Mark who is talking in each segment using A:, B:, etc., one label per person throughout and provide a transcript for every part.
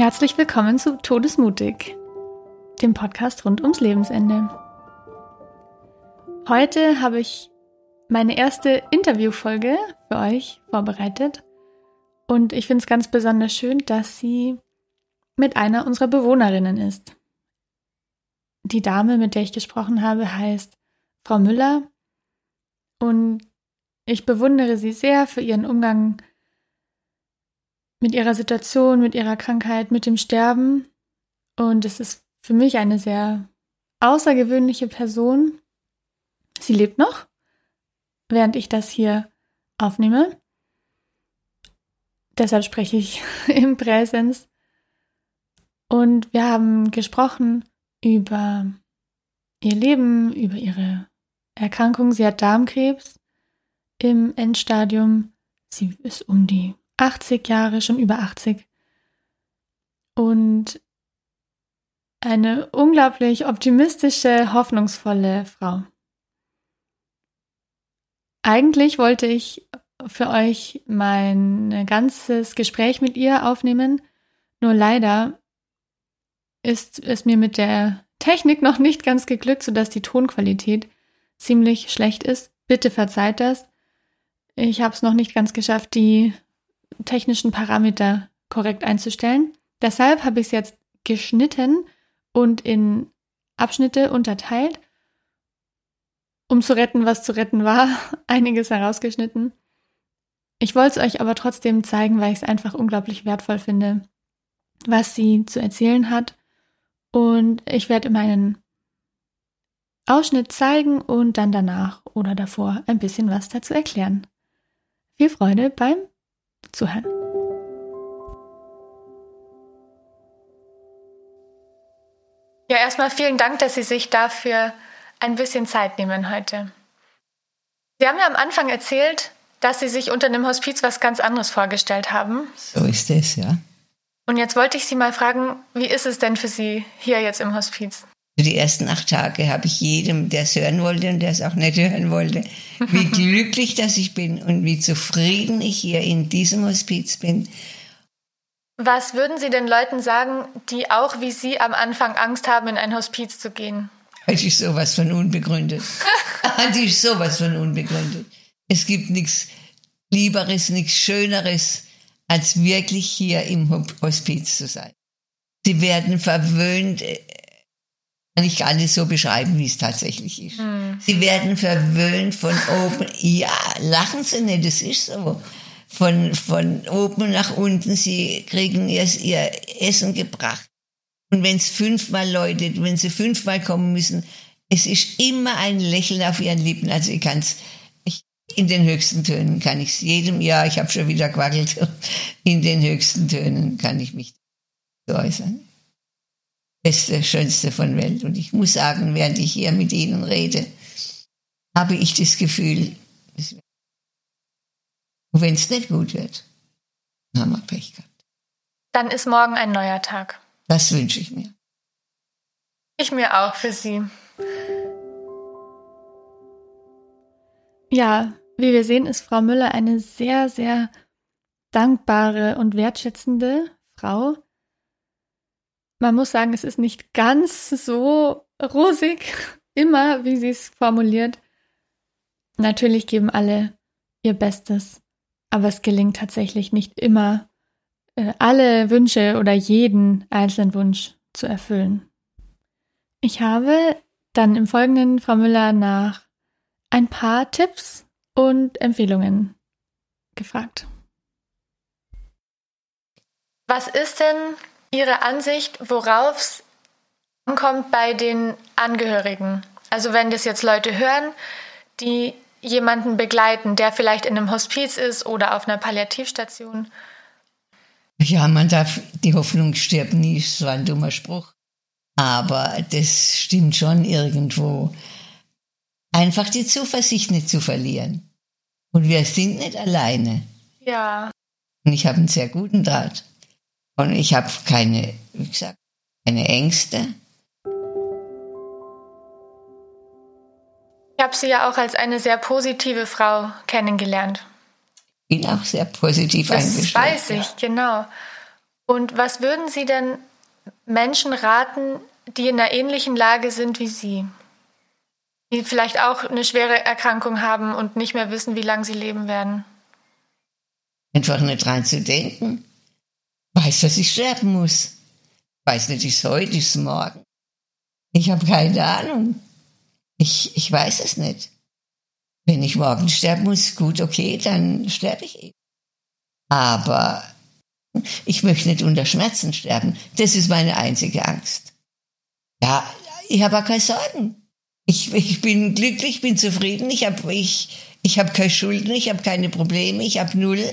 A: Herzlich willkommen zu Todesmutig, dem Podcast rund ums Lebensende. Heute habe ich meine erste Interviewfolge für euch vorbereitet und ich finde es ganz besonders schön, dass sie mit einer unserer Bewohnerinnen ist. Die Dame, mit der ich gesprochen habe, heißt Frau Müller und ich bewundere sie sehr für ihren Umgang mit ihrer Situation, mit ihrer Krankheit, mit dem Sterben. Und es ist für mich eine sehr außergewöhnliche Person. Sie lebt noch, während ich das hier aufnehme. Deshalb spreche ich im Präsens. Und wir haben gesprochen über ihr Leben, über ihre Erkrankung. Sie hat Darmkrebs im Endstadium. Sie ist um die 80 Jahre, schon über 80. Und eine unglaublich optimistische, hoffnungsvolle Frau. Eigentlich wollte ich für euch mein ganzes Gespräch mit ihr aufnehmen, nur leider ist es mir mit der Technik noch nicht ganz geglückt, sodass die Tonqualität ziemlich schlecht ist. Bitte verzeiht das. Ich habe es noch nicht ganz geschafft, die technischen Parameter korrekt einzustellen. Deshalb habe ich es jetzt geschnitten und in Abschnitte unterteilt, um zu retten, was zu retten war. Einiges herausgeschnitten. Ich wollte es euch aber trotzdem zeigen, weil ich es einfach unglaublich wertvoll finde, was sie zu erzählen hat. Und ich werde immer einen Ausschnitt zeigen und dann danach oder davor ein bisschen was dazu erklären. Viel Freude beim Zuhören. Ja, erstmal vielen Dank, dass Sie sich dafür ein bisschen Zeit nehmen heute. Sie haben ja am Anfang erzählt, dass Sie sich unter einem Hospiz was ganz anderes vorgestellt haben.
B: So ist es, ja.
A: Und jetzt wollte ich Sie mal fragen, wie ist es denn für Sie hier jetzt im Hospiz?
B: Die ersten acht Tage habe ich jedem, der es hören wollte und der es auch nicht hören wollte, wie glücklich dass ich bin und wie zufrieden ich hier in diesem Hospiz bin.
A: Was würden Sie den Leuten sagen, die auch wie Sie am Anfang Angst haben, in ein Hospiz zu gehen?
B: Das ist sowas von unbegründet. das ist sowas von unbegründet. Es gibt nichts Lieberes, nichts Schöneres, als wirklich hier im Hospiz zu sein. Sie werden verwöhnt kann ich gar nicht so beschreiben, wie es tatsächlich ist. Mhm. Sie werden verwöhnt von oben. Ja, lachen Sie nicht, das ist so. Von, von oben nach unten, Sie kriegen ihr, ihr Essen gebracht. Und wenn es fünfmal läutet, wenn Sie fünfmal kommen müssen, es ist immer ein Lächeln auf Ihren Lippen. Also ich kann es, in den höchsten Tönen kann ich es jedem Jahr, ich habe schon wieder quackelt, in den höchsten Tönen kann ich mich so äußern. Beste, schönste von Welt. Und ich muss sagen, während ich hier mit Ihnen rede, habe ich das Gefühl, wenn es nicht gut wird, dann haben wir Pech gehabt.
A: Dann ist morgen ein neuer Tag.
B: Das wünsche ich mir.
A: Ich mir auch für Sie. Ja, wie wir sehen, ist Frau Müller eine sehr, sehr dankbare und wertschätzende Frau, man muss sagen, es ist nicht ganz so rosig, immer, wie sie es formuliert. Natürlich geben alle ihr Bestes, aber es gelingt tatsächlich nicht immer, äh, alle Wünsche oder jeden einzelnen Wunsch zu erfüllen. Ich habe dann im Folgenden Frau Müller nach ein paar Tipps und Empfehlungen gefragt. Was ist denn Ihre Ansicht, worauf es ankommt bei den Angehörigen? Also wenn das jetzt Leute hören, die jemanden begleiten, der vielleicht in einem Hospiz ist oder auf einer Palliativstation.
B: Ja, man darf, die Hoffnung stirbt nie, ist so ein dummer Spruch. Aber das stimmt schon irgendwo. Einfach die Zuversicht nicht zu verlieren. Und wir sind nicht alleine.
A: Ja.
B: Und ich habe einen sehr guten Draht. Und ich habe keine, wie gesagt, keine Ängste.
A: Ich habe Sie ja auch als eine sehr positive Frau kennengelernt.
B: Ich Bin auch sehr positiv
A: das
B: eingestellt.
A: Das weiß ich, ja. genau. Und was würden Sie denn Menschen raten, die in einer ähnlichen Lage sind wie Sie? Die vielleicht auch eine schwere Erkrankung haben und nicht mehr wissen, wie lange sie leben werden?
B: Einfach nicht dran zu denken. Weiß, dass ich sterben muss. Weiß nicht, ist heute, ist morgen. Ich habe keine Ahnung. Ich, ich weiß es nicht. Wenn ich morgen sterben muss, gut, okay, dann sterbe ich eben. Aber ich möchte nicht unter Schmerzen sterben. Das ist meine einzige Angst. Ja, ich habe auch keine Sorgen. Ich, ich bin glücklich, bin zufrieden. Ich habe ich, ich hab keine Schulden, ich habe keine Probleme, ich habe null.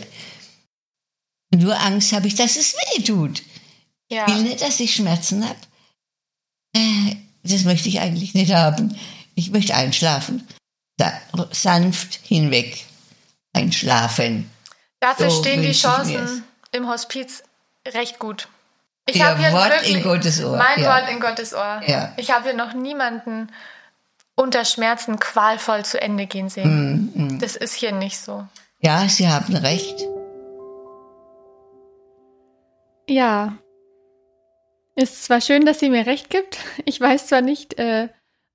B: Nur Angst habe ich, dass es weh tut. Ja. Ich will nicht, dass ich Schmerzen habe. Äh, das möchte ich eigentlich nicht haben. Ich möchte einschlafen. Da, sanft hinweg. Einschlafen.
A: Dafür so stehen die Chancen im Hospiz recht gut.
B: Ich habe hier Wort wirklich, in Gottes Ohr.
A: Mein ja. Wort in Gottes Ohr. Ja. Ich habe hier noch niemanden unter Schmerzen qualvoll zu Ende gehen sehen. Mm, mm. Das ist hier nicht so.
B: Ja, Sie haben recht.
A: Ja. Ist zwar schön, dass sie mir recht gibt. Ich weiß zwar nicht, äh,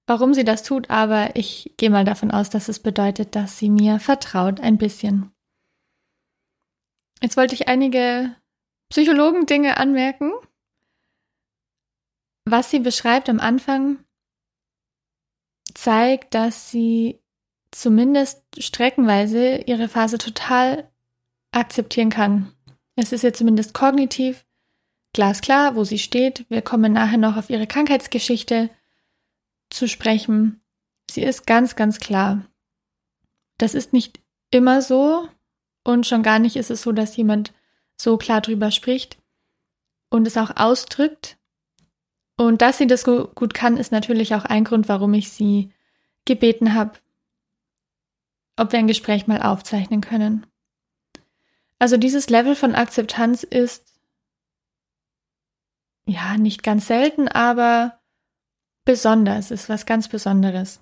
A: warum sie das tut, aber ich gehe mal davon aus, dass es bedeutet, dass sie mir vertraut ein bisschen. Jetzt wollte ich einige Psychologen-Dinge anmerken. Was sie beschreibt am Anfang, zeigt, dass sie zumindest streckenweise ihre Phase total akzeptieren kann. Es ist ihr zumindest kognitiv glasklar, wo sie steht. Wir kommen nachher noch auf ihre Krankheitsgeschichte zu sprechen. Sie ist ganz, ganz klar. Das ist nicht immer so und schon gar nicht ist es so, dass jemand so klar drüber spricht und es auch ausdrückt. Und dass sie das gut kann, ist natürlich auch ein Grund, warum ich sie gebeten habe, ob wir ein Gespräch mal aufzeichnen können. Also dieses Level von Akzeptanz ist ja nicht ganz selten, aber besonders, ist was ganz Besonderes.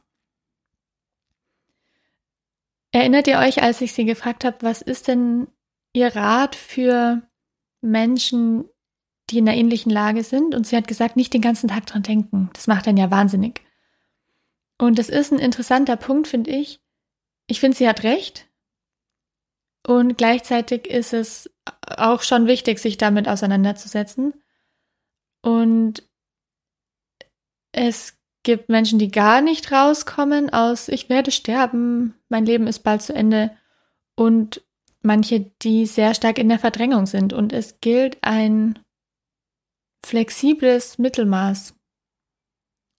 A: Erinnert ihr euch, als ich sie gefragt habe, was ist denn ihr Rat für Menschen, die in einer ähnlichen Lage sind? Und sie hat gesagt, nicht den ganzen Tag dran denken. Das macht dann ja wahnsinnig. Und das ist ein interessanter Punkt, finde ich. Ich finde, sie hat recht. Und gleichzeitig ist es auch schon wichtig, sich damit auseinanderzusetzen. Und es gibt Menschen, die gar nicht rauskommen aus ich werde sterben, mein Leben ist bald zu Ende und manche, die sehr stark in der Verdrängung sind und es gilt ein flexibles Mittelmaß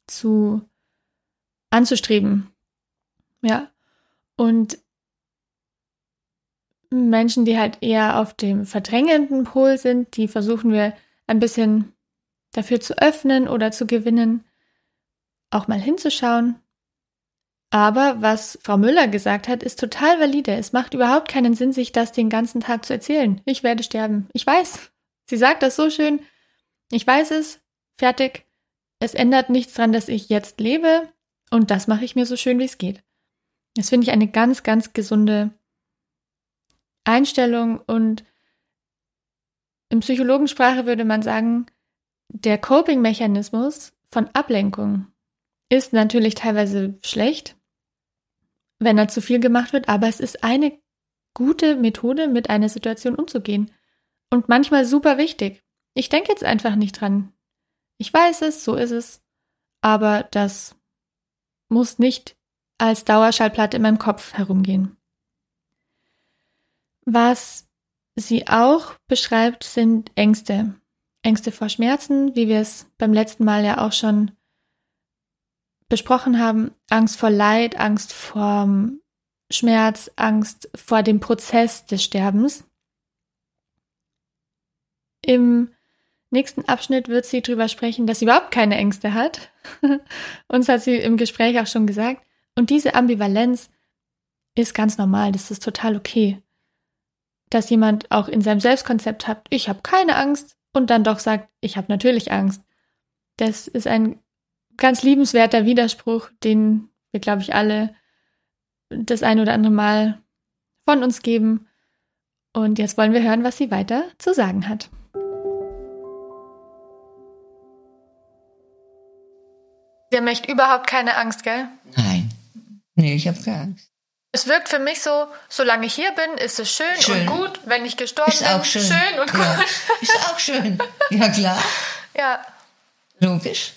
A: zu anzustreben. Ja. Und Menschen, die halt eher auf dem verdrängenden Pol sind, die versuchen wir ein bisschen dafür zu öffnen oder zu gewinnen, auch mal hinzuschauen. Aber was Frau Müller gesagt hat, ist total valide. Es macht überhaupt keinen Sinn, sich das den ganzen Tag zu erzählen. Ich werde sterben. Ich weiß. Sie sagt das so schön. Ich weiß es. Fertig. Es ändert nichts daran, dass ich jetzt lebe. Und das mache ich mir so schön, wie es geht. Das finde ich eine ganz, ganz gesunde Einstellung. Und in Psychologensprache würde man sagen, der Coping-Mechanismus von Ablenkung ist natürlich teilweise schlecht, wenn er zu viel gemacht wird, aber es ist eine gute Methode, mit einer Situation umzugehen. Und manchmal super wichtig. Ich denke jetzt einfach nicht dran. Ich weiß es, so ist es, aber das muss nicht als Dauerschallplatte in meinem Kopf herumgehen. Was sie auch beschreibt, sind Ängste. Ängste vor Schmerzen, wie wir es beim letzten Mal ja auch schon besprochen haben, Angst vor Leid, Angst vor Schmerz, Angst vor dem Prozess des Sterbens. Im nächsten Abschnitt wird sie darüber sprechen, dass sie überhaupt keine Ängste hat. Uns hat sie im Gespräch auch schon gesagt. Und diese Ambivalenz ist ganz normal, das ist total okay dass jemand auch in seinem Selbstkonzept hat, ich habe keine Angst und dann doch sagt, ich habe natürlich Angst. Das ist ein ganz liebenswerter Widerspruch, den wir, glaube ich, alle das ein oder andere Mal von uns geben. Und jetzt wollen wir hören, was sie weiter zu sagen hat. Der möchte überhaupt keine Angst, gell?
B: Nein. Nee, ich habe keine Angst.
A: Es wirkt für mich so, solange ich hier bin, ist es schön,
B: Schön.
A: und gut. Wenn ich gestorben
B: Ist auch
A: bin,
B: schön.
A: schön und
B: Ja,
A: gut.
B: ist auch schön. Ja, klar.
A: Ja.
B: Logisch.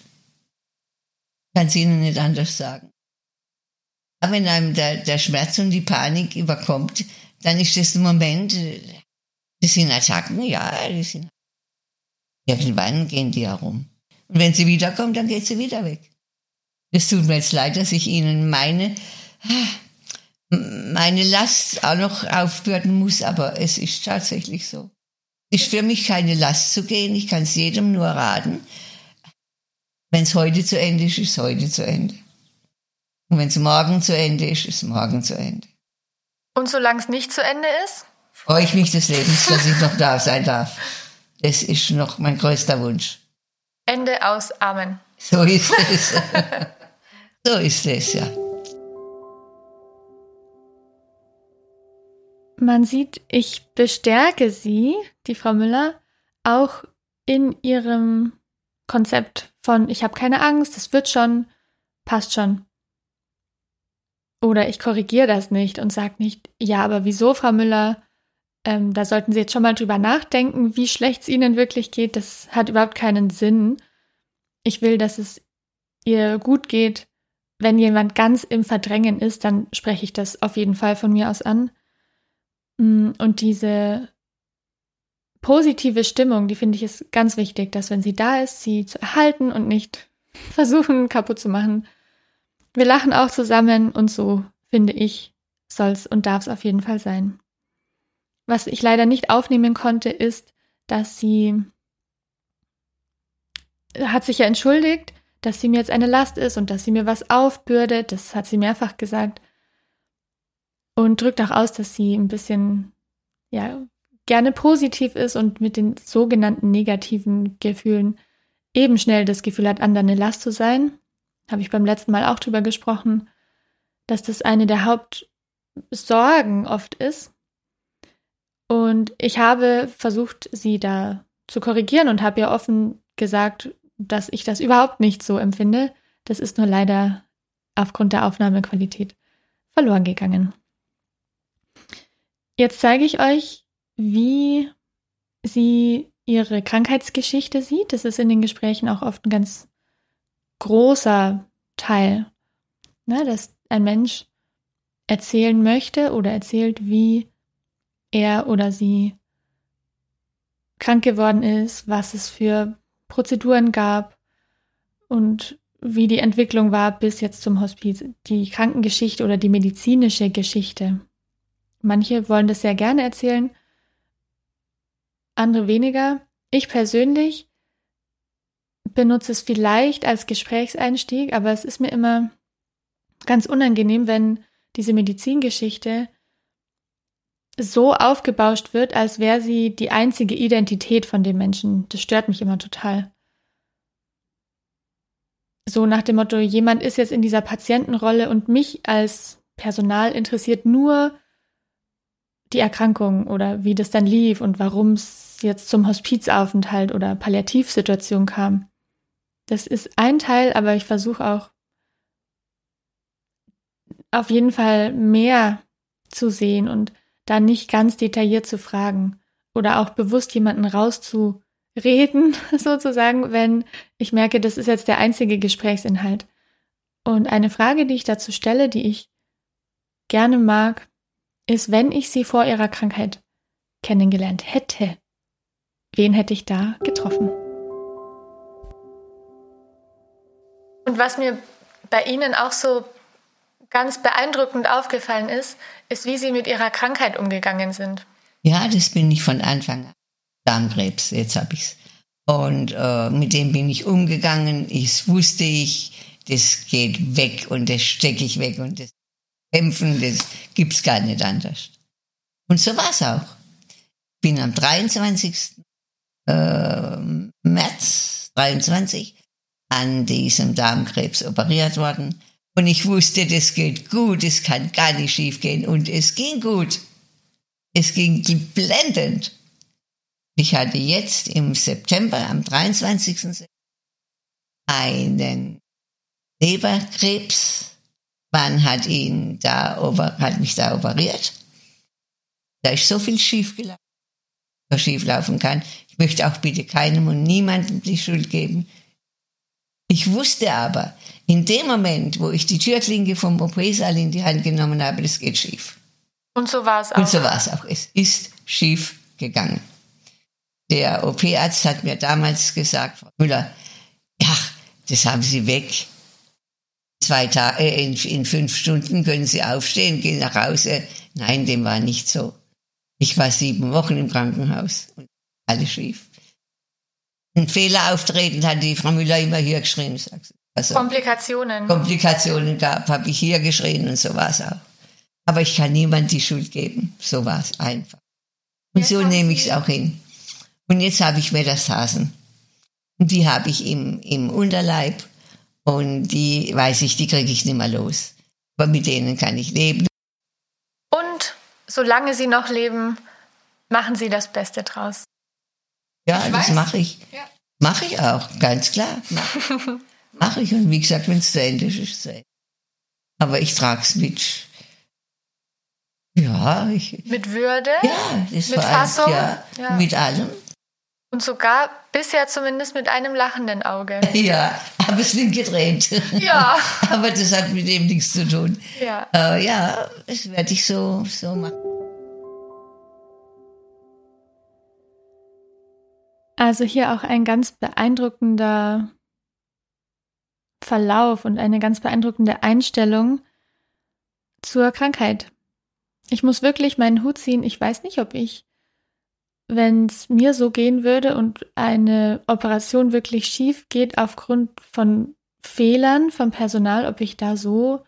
B: Kann es Ihnen nicht anders sagen. Aber wenn einem der, der Schmerz und die Panik überkommt, dann ist das ein Moment, äh, das sind Attacken, ja, die sind. Irgendwann gehen die herum. Und wenn sie wiederkommt, dann geht sie wieder weg. Es tut mir jetzt leid, dass ich Ihnen meine, meine Last auch noch aufbürden muss, aber es ist tatsächlich so. Ist für mich keine Last zu gehen. Ich kann es jedem nur raten. Wenn es heute zu Ende ist, ist es heute zu Ende. Und wenn es morgen zu Ende ist, ist es morgen zu Ende.
A: Und solange es nicht zu Ende ist?
B: Freue ich mich des Lebens, dass ich noch da sein darf. Das ist noch mein größter Wunsch.
A: Ende aus. Amen.
B: So ist es. so ist es, ja.
A: Man sieht, ich bestärke Sie, die Frau Müller, auch in ihrem Konzept von ich habe keine Angst, es wird schon, passt schon. Oder ich korrigiere das nicht und sage nicht, ja, aber wieso, Frau Müller? Ähm, da sollten Sie jetzt schon mal drüber nachdenken, wie schlecht es Ihnen wirklich geht. Das hat überhaupt keinen Sinn. Ich will, dass es ihr gut geht. Wenn jemand ganz im Verdrängen ist, dann spreche ich das auf jeden Fall von mir aus an. Mm, Und diese positive Stimmung, die finde ich ist ganz wichtig, dass wenn sie da ist, sie zu erhalten und nicht versuchen kaputt zu machen. Wir lachen auch zusammen und so, finde ich, soll's und darf es auf jeden Fall sein. Was ich leider nicht aufnehmen konnte, ist, dass sie hat sich ja entschuldigt, dass sie mir jetzt eine Last ist und dass sie mir was aufbürdet. Das hat sie mehrfach gesagt. Und drückt auch aus, dass sie ein bisschen, ja, gerne positiv ist und mit den sogenannten negativen Gefühlen eben schnell das Gefühl hat, anderen eine Last zu sein. Habe ich beim letzten Mal auch drüber gesprochen, dass das eine der Hauptsorgen oft ist. Und ich habe versucht, sie da zu korrigieren und habe ihr offen gesagt, dass ich das überhaupt nicht so empfinde. Das ist nur leider aufgrund der Aufnahmequalität verloren gegangen. Jetzt zeige ich euch, wie sie ihre Krankheitsgeschichte sieht. Das ist in den Gesprächen auch oft ein ganz großer Teil, ne, dass ein Mensch erzählen möchte oder erzählt, wie er oder sie krank geworden ist, was es für Prozeduren gab und wie die Entwicklung war bis jetzt zum Hospiz, die Krankengeschichte oder die medizinische Geschichte. Manche wollen das sehr gerne erzählen, andere weniger. Ich persönlich benutze es vielleicht als Gesprächseinstieg, aber es ist mir immer ganz unangenehm, wenn diese Medizingeschichte so aufgebauscht wird, als wäre sie die einzige Identität von dem Menschen. Das stört mich immer total. So nach dem Motto, jemand ist jetzt in dieser Patientenrolle und mich als Personal interessiert nur die Erkrankung oder wie das dann lief und warum es jetzt zum Hospizaufenthalt oder Palliativsituation kam. Das ist ein Teil, aber ich versuche auch auf jeden Fall mehr zu sehen und da nicht ganz detailliert zu fragen oder auch bewusst jemanden rauszureden, sozusagen, wenn ich merke, das ist jetzt der einzige Gesprächsinhalt. Und eine Frage, die ich dazu stelle, die ich gerne mag, ist, wenn ich sie vor ihrer Krankheit kennengelernt hätte, wen hätte ich da getroffen? Und was mir bei Ihnen auch so ganz beeindruckend aufgefallen ist, ist, wie Sie mit Ihrer Krankheit umgegangen sind.
B: Ja, das bin ich von Anfang an. Darmkrebs, jetzt habe ich's. Und äh, mit dem bin ich umgegangen. Ich wusste ich, das geht weg und das stecke ich weg und das Kämpfen, das gibt's gar nicht anders. Und so war's auch. Bin am 23. Äh, März 23 an diesem Darmkrebs operiert worden. Und ich wusste, das geht gut, es kann gar nicht schief gehen. Und es ging gut. Es ging blendend. Ich hatte jetzt im September, am 23. einen Leberkrebs. Man hat ihn da, hat mich da operiert. Da ist so viel schief gelaufen, was schief laufen kann. Ich möchte auch bitte keinem und niemandem die Schuld geben. Ich wusste aber, in dem Moment, wo ich die Türklinke vom OP-Saal in die Hand genommen habe, das geht schief.
A: Und so war es auch.
B: Und so war es auch. Es ist schief gegangen. Der OP-Arzt hat mir damals gesagt, Frau Müller, ja, das haben Sie weg. Zwei Tage, äh, in, in fünf Stunden können Sie aufstehen, gehen nach Hause. Nein, dem war nicht so. Ich war sieben Wochen im Krankenhaus und alles schief. Ein Fehler auftreten, hat die Frau Müller immer hier geschrien.
A: Also, Komplikationen.
B: Komplikationen gab, habe ich hier geschrien und so war es auch. Aber ich kann niemand die Schuld geben. So war es einfach. Und jetzt so nehme ich es auch hin. Und jetzt habe ich Metastasen. Und die habe ich im, im Unterleib. Und die weiß ich, die kriege ich nicht mehr los. Aber mit denen kann ich leben.
A: Und solange sie noch leben, machen sie das Beste draus.
B: Ja, ich das mache ich. Ja. Mache ich auch, ganz klar. Mache mach ich. Und wie gesagt, wenn es zu Ende ist, ist es zu Ende. Aber ich trage es mit ja, ich.
A: Mit Würde?
B: Ja,
A: das mit Fassung?
B: Ja, ja, mit allem.
A: Und sogar bisher zumindest mit einem lachenden Auge.
B: Ja, aber es wird gedreht.
A: Ja.
B: aber das hat mit dem nichts zu tun.
A: Ja.
B: Äh, ja, das werde ich so, so machen.
A: Also hier auch ein ganz beeindruckender Verlauf und eine ganz beeindruckende Einstellung zur Krankheit. Ich muss wirklich meinen Hut ziehen. Ich weiß nicht, ob ich, wenn es mir so gehen würde und eine Operation wirklich schief geht aufgrund von Fehlern vom Personal, ob ich da so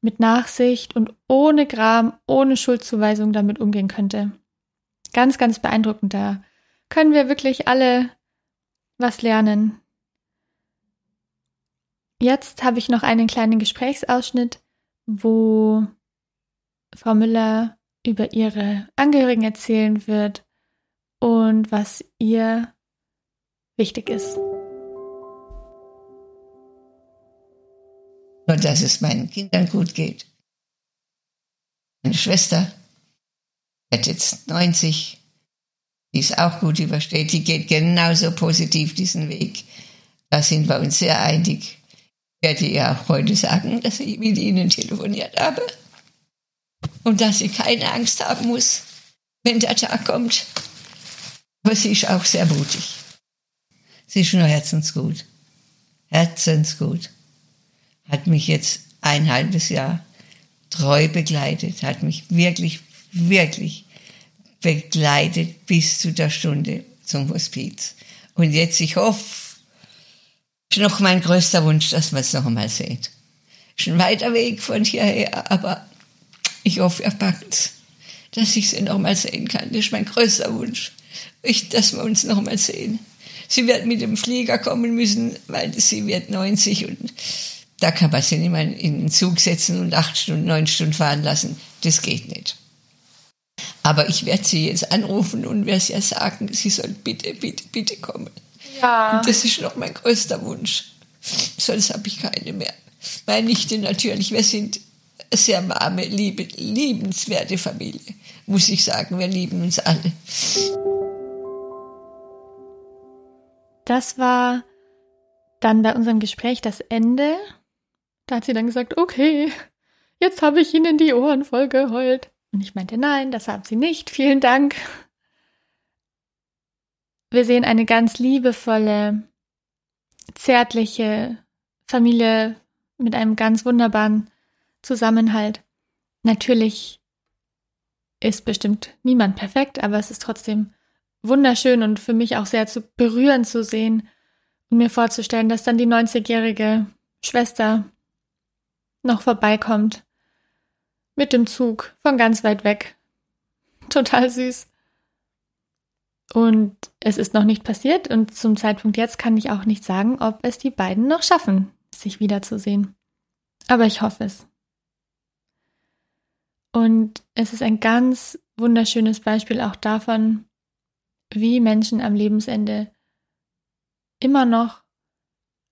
A: mit Nachsicht und ohne Gram, ohne Schuldzuweisung damit umgehen könnte. Ganz, ganz beeindruckend. Da können wir wirklich alle was lernen. Jetzt habe ich noch einen kleinen Gesprächsausschnitt, wo Frau Müller über ihre Angehörigen erzählen wird und was ihr wichtig ist.
B: Nur, dass es meinen Kindern gut geht. Meine Schwester hat jetzt 90, die ist auch gut übersteht, die geht genauso positiv diesen Weg. Da sind wir uns sehr einig. Ich werde ihr auch heute sagen, dass ich mit Ihnen telefoniert habe und dass sie keine Angst haben muss, wenn der Tag kommt. Aber sie ist auch sehr mutig. Sie ist nur herzensgut. Herzensgut. Hat mich jetzt ein halbes Jahr treu begleitet, hat mich wirklich, wirklich begleitet bis zu der Stunde zum Hospiz. Und jetzt, ich hoffe, ist noch mein größter Wunsch, dass man es noch einmal sieht. Ist ein weiter Weg von hierher, aber ich hoffe, er packt dass ich sie noch mal sehen kann. Das ist mein größter Wunsch, ich, dass wir uns noch mal sehen. Sie wird mit dem Flieger kommen müssen, weil sie wird 90 und da kann man sie nicht mal in den Zug setzen und acht Stunden, neun Stunden fahren lassen. Das geht nicht. Aber ich werde sie jetzt anrufen und werde ihr sagen, sie soll bitte, bitte, bitte kommen.
A: Ja.
B: Und das ist noch mein größter Wunsch. Sonst habe ich keine mehr. Meine Nichte natürlich, wir sind sehr warme, liebe, liebenswerte Familie, muss ich sagen. Wir lieben uns alle.
A: Das war dann bei unserem Gespräch das Ende. Da hat sie dann gesagt, okay, jetzt habe ich Ihnen die Ohren voll geheult. Und ich meinte, nein, das haben Sie nicht. Vielen Dank. Wir sehen eine ganz liebevolle, zärtliche Familie mit einem ganz wunderbaren Zusammenhalt. Natürlich ist bestimmt niemand perfekt, aber es ist trotzdem wunderschön und für mich auch sehr zu berührend zu sehen und mir vorzustellen, dass dann die 90-jährige Schwester noch vorbeikommt mit dem Zug von ganz weit weg. Total süß. Und es ist noch nicht passiert und zum Zeitpunkt jetzt kann ich auch nicht sagen, ob es die beiden noch schaffen, sich wiederzusehen. Aber ich hoffe es. Und es ist ein ganz wunderschönes Beispiel auch davon, wie Menschen am Lebensende immer noch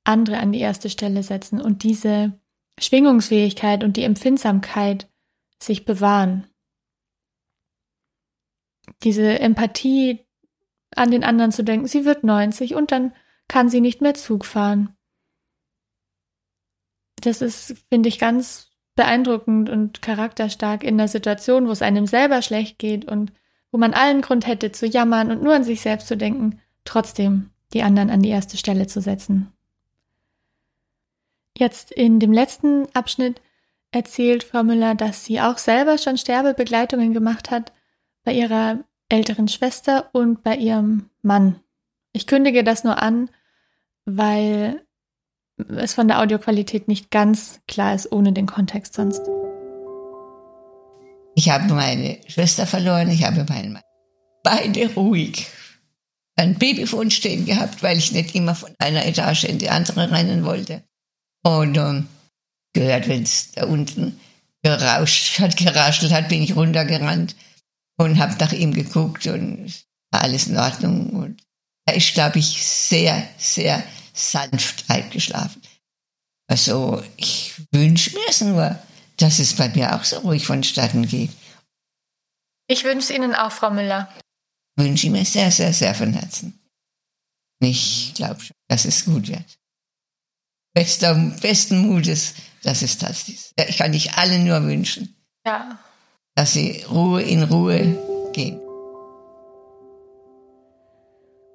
A: andere an die erste Stelle setzen und diese Schwingungsfähigkeit und die Empfindsamkeit sich bewahren. Diese Empathie an den anderen zu denken, sie wird 90 und dann kann sie nicht mehr Zug fahren. Das ist, finde ich, ganz beeindruckend und charakterstark in der Situation, wo es einem selber schlecht geht und wo man allen Grund hätte zu jammern und nur an sich selbst zu denken, trotzdem die anderen an die erste Stelle zu setzen. Jetzt in dem letzten Abschnitt erzählt Frau Müller, dass sie auch selber schon Sterbebegleitungen gemacht hat bei ihrer älteren Schwester und bei ihrem Mann. Ich kündige das nur an, weil es von der Audioqualität nicht ganz klar ist, ohne den Kontext sonst.
B: Ich habe meine Schwester verloren, ich habe meinen Mann. Beide ruhig. Ein Babyfon stehen gehabt, weil ich nicht immer von einer Etage in die andere rennen wollte. Und ähm, gehört, wenn es da unten gerauscht hat, geraschelt hat, bin ich runtergerannt und habe nach ihm geguckt und war alles in Ordnung. Und er ist, glaube ich, sehr, sehr sanft eingeschlafen. Also ich wünsche mir es nur, dass es bei mir auch so ruhig vonstatten geht.
A: Ich wünsche es Ihnen auch, Frau Müller.
B: Wünsche ich mir sehr, sehr, sehr von Herzen. Ich glaube schon, dass es gut wird. Bester, besten Mutes, dass es das ist. Ich kann dich allen nur wünschen.
A: Ja.
B: Dass sie Ruhe in Ruhe gehen.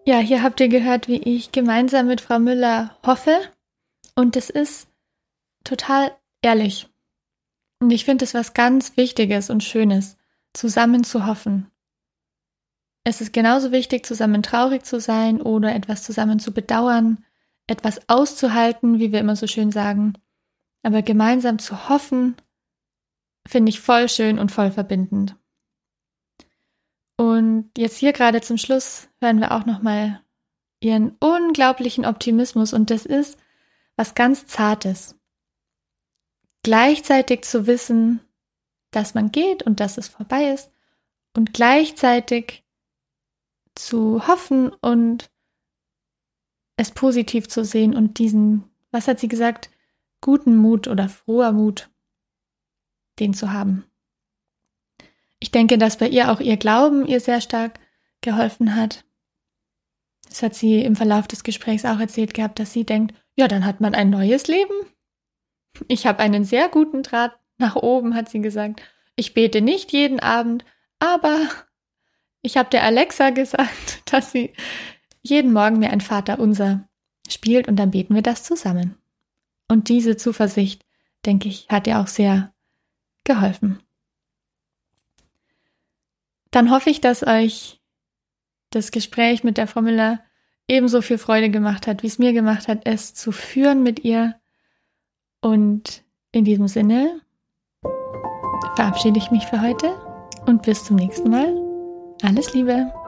A: Ja, hier habt ihr gehört, wie ich gemeinsam mit Frau Müller hoffe. Und es ist total ehrlich. Und ich finde es was ganz Wichtiges und Schönes, zusammen zu hoffen. Es ist genauso wichtig, zusammen traurig zu sein oder etwas zusammen zu bedauern, etwas auszuhalten, wie wir immer so schön sagen. Aber gemeinsam zu hoffen, finde ich voll schön und voll verbindend. Und jetzt hier gerade zum Schluss hören wir auch nochmal ihren unglaublichen Optimismus und das ist was ganz Zartes. Gleichzeitig zu wissen, dass man geht und dass es vorbei ist und gleichzeitig zu hoffen und es positiv zu sehen und diesen, was hat sie gesagt, guten Mut oder froher Mut, den zu haben. Ich denke, dass bei ihr auch ihr Glauben ihr sehr stark geholfen hat. Das hat sie im Verlauf des Gesprächs auch erzählt gehabt, dass sie denkt, ja, dann hat man ein neues Leben. Ich habe einen sehr guten Draht nach oben, hat sie gesagt. Ich bete nicht jeden Abend, aber ich habe der Alexa gesagt, dass sie jeden Morgen mir ein Vater unser spielt und dann beten wir das zusammen. Und diese Zuversicht, denke ich, hat ihr auch sehr geholfen dann hoffe ich, dass euch das Gespräch mit der Müller ebenso viel Freude gemacht hat, wie es mir gemacht hat, es zu führen mit ihr. Und in diesem Sinne verabschiede ich mich für heute und bis zum nächsten Mal. Alles Liebe!